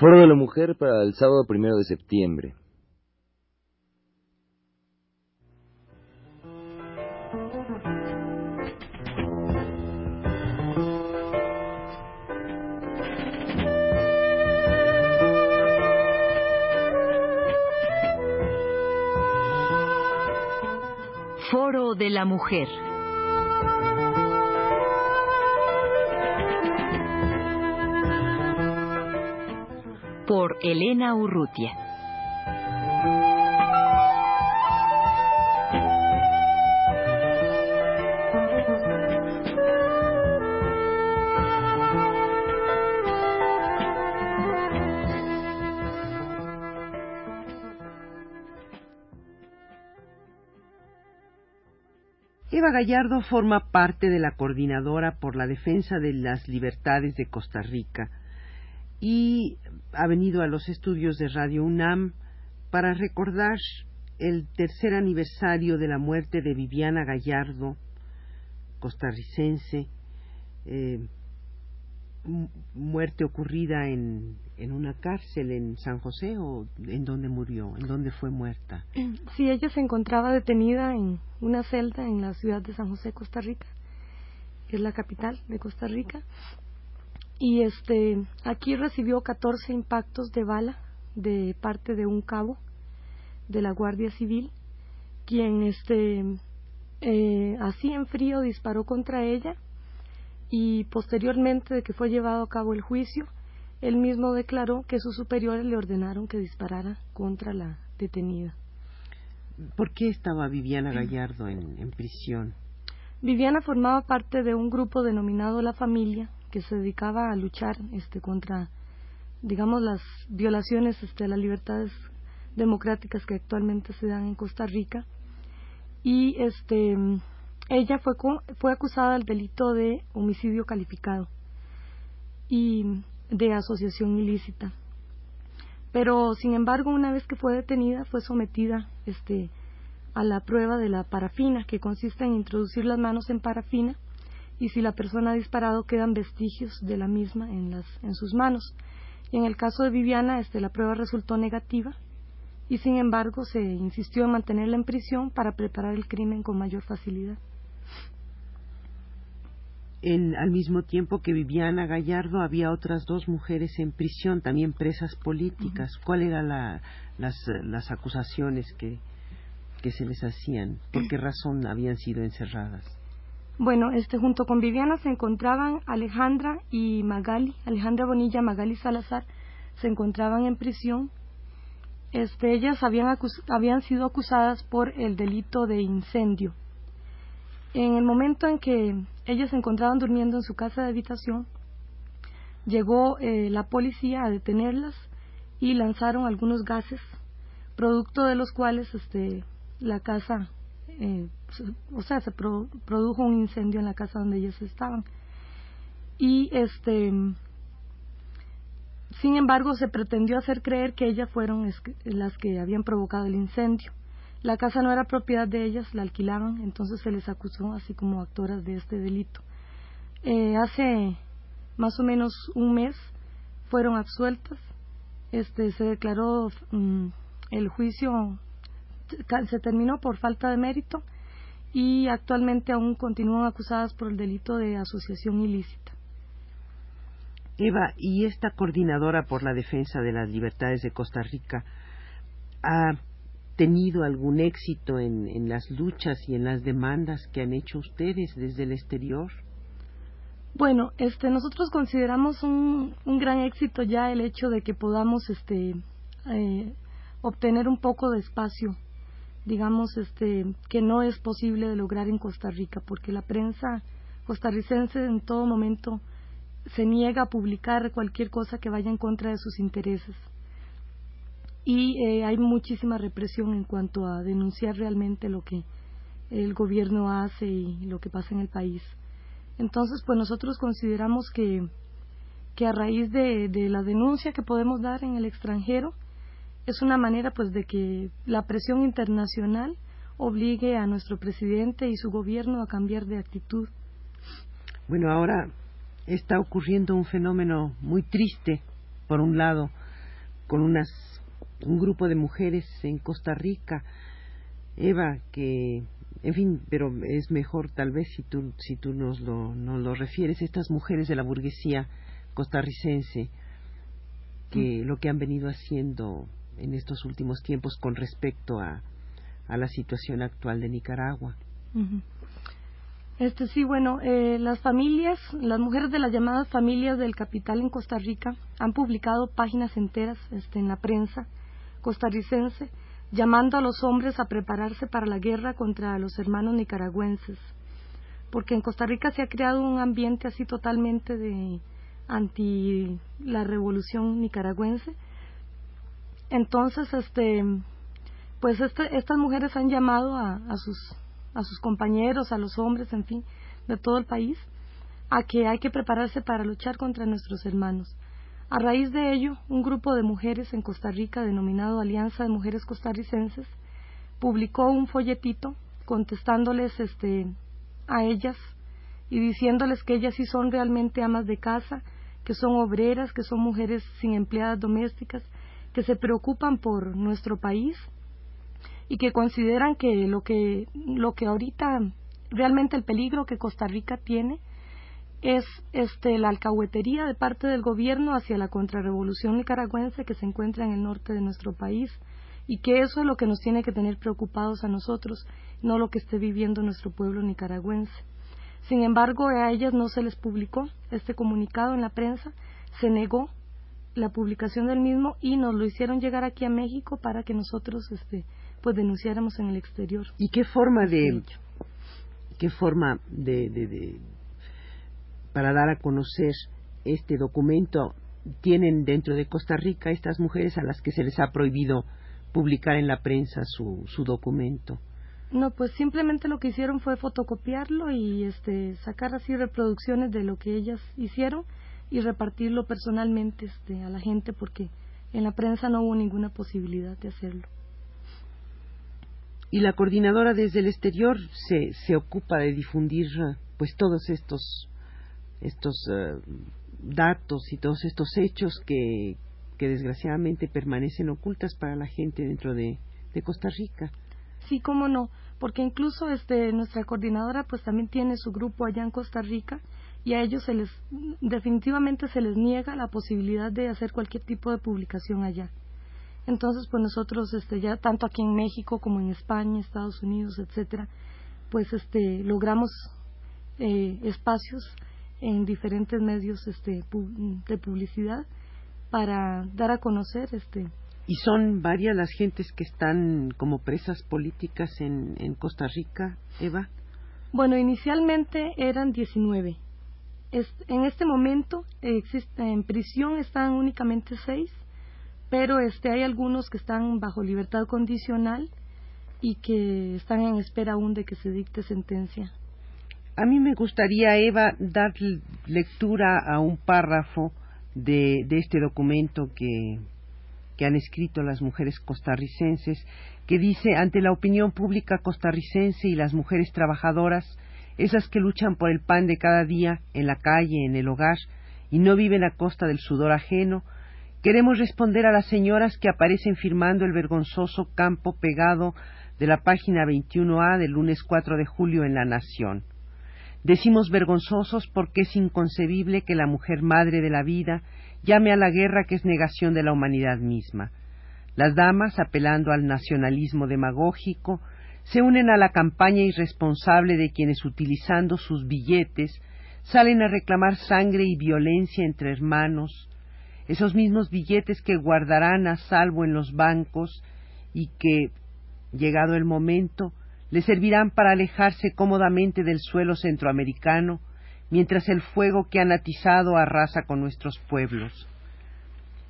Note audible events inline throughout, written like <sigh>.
Foro de la Mujer para el sábado primero de septiembre. Foro de la Mujer. Por Elena Urrutia. Eva Gallardo forma parte de la Coordinadora por la Defensa de las Libertades de Costa Rica y ha venido a los estudios de Radio UNAM para recordar el tercer aniversario de la muerte de Viviana Gallardo, costarricense, eh, muerte ocurrida en, en una cárcel en San José o en dónde murió, en dónde fue muerta. <clears throat> Sí, ella se encontraba detenida en una celda en la ciudad de San José, Costa Rica, que es la capital de Costa Rica, y este aquí recibió 14 impactos de bala de parte de un cabo de la Guardia Civil, quien este eh, así en frío disparó contra ella y posteriormente de que fue llevado a cabo el juicio, él mismo declaró que sus superiores le ordenaron que disparara contra la detenida. ¿Por qué estaba Viviana Gallardo en, en prisión? Viviana formaba parte de un grupo denominado La Familia que se dedicaba a luchar este contra digamos las violaciones este, las libertades democráticas que actualmente se dan en Costa Rica y este ella fue, fue acusada del delito de homicidio calificado y de asociación ilícita. Pero, sin embargo, una vez que fue detenida, fue sometida este, a la prueba de la parafina, que consiste en introducir las manos en parafina y si la persona ha disparado quedan vestigios de la misma en, las, en sus manos. Y en el caso de Viviana, este, la prueba resultó negativa y, sin embargo, se insistió en mantenerla en prisión para preparar el crimen con mayor facilidad al mismo tiempo que Viviana Gallardo había otras dos mujeres en prisión, también presas políticas. ¿Cuáles eran las, las acusaciones que, que se les hacían? ¿Por qué <clears throat> razón habían sido encerradas? Bueno, este, junto con Viviana se encontraban Alejandra y Magali, Alejandra Bonilla, Magali Salazar, se encontraban en prisión. Este, ellas habían, habían sido acusadas por el delito de incendio en el momento en que ellas se encontraban durmiendo en su casa de habitación, llegó eh, la policía a detenerlas y lanzaron algunos gases, producto de los cuales este, la casa, eh, o sea, se produjo un incendio en la casa donde ellas estaban. Y este, sin embargo, se pretendió hacer creer que ellas fueron las que habían provocado el incendio. La casa no era propiedad de ellas, la alquilaban, entonces se les acusó así como actoras de este delito. Eh, hace más o menos un mes fueron absueltas, este, se declaró mm, el juicio, se terminó por falta de mérito y actualmente aún continúan acusadas por el delito de asociación ilícita. Eva, y esta coordinadora por la defensa de las libertades de Costa Rica, ha tenido algún éxito en, las luchas y en las demandas que han hecho ustedes desde el exterior? Bueno, este, nosotros consideramos un, un gran éxito ya el hecho de que podamos este, eh, obtener un poco de espacio, digamos, este, que no es posible de lograr en Costa Rica, porque la prensa costarricense en todo momento se niega a publicar cualquier cosa que vaya en contra de sus intereses y eh, hay muchísima represión en cuanto a denunciar realmente lo que el gobierno hace y lo que pasa en el país. Entonces, pues nosotros consideramos que, que a raíz de, de la denuncia que podemos dar en el extranjero, es una manera pues de que la presión internacional obligue a nuestro presidente y su gobierno a cambiar de actitud. Bueno, ahora está ocurriendo un fenómeno muy triste, por un lado, con unas un grupo de mujeres en Costa Rica, Eva, que en fin, pero es mejor tal vez si tú, si tú nos, lo, nos lo refieres, estas mujeres de la burguesía costarricense, que mm. lo que han venido haciendo en estos últimos tiempos con respecto a, a la situación actual de Nicaragua. Este sí, bueno, eh, las familias, las mujeres de las llamadas familias del capital en Costa Rica han publicado páginas enteras este, en la prensa costarricense llamando a los hombres a prepararse para la guerra contra los hermanos nicaragüenses, porque en Costa Rica se ha creado un ambiente así totalmente de anti la revolución nicaragüense. Entonces, este, pues este, estas mujeres han llamado a, sus a sus compañeros, a los hombres, en fin, de todo el país, a que hay que prepararse para luchar contra nuestros hermanos. A raíz de ello, un grupo de mujeres en Costa Rica denominado Alianza de Mujeres Costarricenses publicó un folletito contestándoles este, a ellas y diciéndoles que ellas sí son realmente amas de casa, que son obreras, que son mujeres sin empleadas domésticas, que se preocupan por nuestro país y que consideran que lo que lo que ahorita realmente el peligro que Costa Rica tiene es este, la alcahuetería de parte del gobierno hacia la contrarrevolución nicaragüense que se encuentra en el norte de nuestro país y que eso es lo que nos tiene que tener preocupados a nosotros, no lo que esté viviendo nuestro pueblo nicaragüense. Sin embargo, a ellas no se les publicó este comunicado en la prensa, se negó la publicación del mismo y nos lo hicieron llegar aquí a México para que nosotros este, pues denunciáramos en el exterior. ¿Y qué forma de qué forma de, de para dar a conocer este documento tienen dentro de Costa Rica estas mujeres a las que se les ha prohibido publicar en la prensa su, su documento? No, pues simplemente lo que hicieron fue fotocopiarlo y este, sacar así reproducciones de lo que ellas hicieron y repartirlo personalmente este, a la gente porque en la prensa no hubo ninguna posibilidad de hacerlo. Y la coordinadora desde el exterior se, se ocupa de difundir pues todos estos estos eh, datos y todos estos hechos que, que desgraciadamente permanecen ocultas para la gente dentro de, de Costa Rica. Sí, cómo no, porque incluso este nuestra coordinadora pues también tiene su grupo allá en Costa Rica y a ellos se les definitivamente se les niega la posibilidad de hacer cualquier tipo de publicación allá. Entonces, pues nosotros este ya tanto aquí en México como en España, Estados Unidos, etcétera, pues este logramos eh, espacios en diferentes medios este, de publicidad para dar a conocer este y son varias las gentes que están como presas políticas en, en Costa Rica, Eva. Bueno, inicialmente eran 19. En este momento existe, en prisión están únicamente seis, pero este, hay algunos que están bajo libertad condicional y que están en espera aún de que se dicte sentencia. A mí me gustaría, Eva, dar lectura a un párrafo de, este documento que han escrito las mujeres costarricenses, que dice, ante la opinión pública costarricense y las mujeres trabajadoras, esas que luchan por el pan de cada día, en la calle, en el hogar, y no viven a costa del sudor ajeno, queremos responder a las señoras que aparecen firmando el vergonzoso campo pegado de la página 21A del lunes 4 de julio en La Nación. Decimos vergonzosos porque es inconcebible que la mujer madre de la vida llame a la guerra que es negación de la humanidad misma. Las damas, apelando al nacionalismo demagógico, se unen a la campaña irresponsable de quienes, utilizando sus billetes, salen a reclamar sangre y violencia entre hermanos, esos mismos billetes que guardarán a salvo en los bancos y que, llegado el momento, le servirán para alejarse cómodamente del suelo centroamericano, mientras el fuego que han atizado arrasa con nuestros pueblos.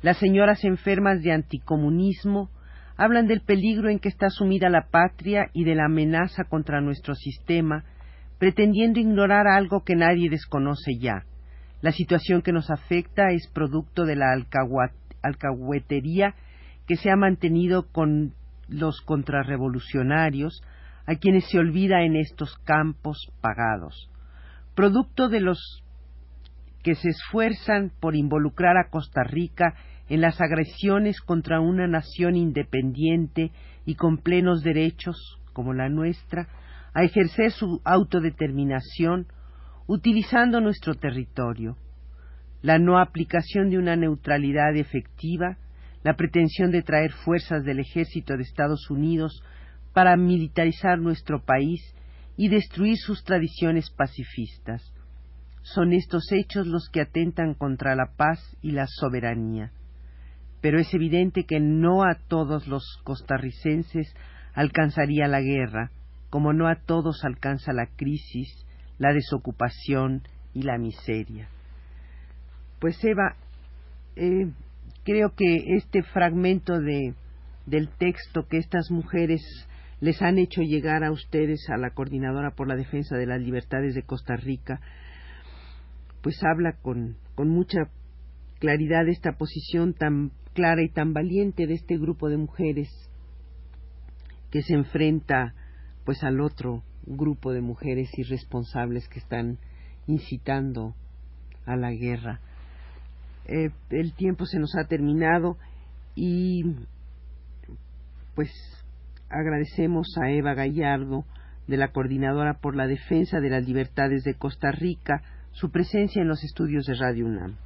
Las señoras enfermas de anticomunismo hablan del peligro en que está sumida la patria y de la amenaza contra nuestro sistema, pretendiendo ignorar algo que nadie desconoce ya. La situación que nos afecta es producto de la alcahuetería que se ha mantenido con los contrarrevolucionarios, a quienes se olvida en estos campos pagados, producto de los que se esfuerzan por involucrar a Costa Rica en las agresiones contra una nación independiente y con plenos derechos, como la nuestra, a ejercer su autodeterminación utilizando nuestro territorio, la no aplicación de una neutralidad efectiva, la pretensión de traer fuerzas del ejército de Estados Unidos para militarizar nuestro país y destruir sus tradiciones pacifistas. Son estos hechos los que atentan contra la paz y la soberanía. Pero es evidente que no a todos los costarricenses alcanzaría la guerra, como no a todos alcanza la crisis, la desocupación y la miseria. Pues Eva, eh, creo que este fragmento de, del texto que estas mujeres les han hecho llegar a ustedes, a la Coordinadora por la Defensa de las Libertades de Costa Rica, pues habla con, con mucha claridad de esta posición tan clara y tan valiente de este grupo de mujeres que se enfrenta pues al otro grupo de mujeres irresponsables que están incitando a la guerra. Eh, el tiempo se nos ha terminado y pues agradecemos a Eva Gallardo de la Coordinadora por la Defensa de las Libertades de Costa Rica su presencia en los estudios de Radio UNAM.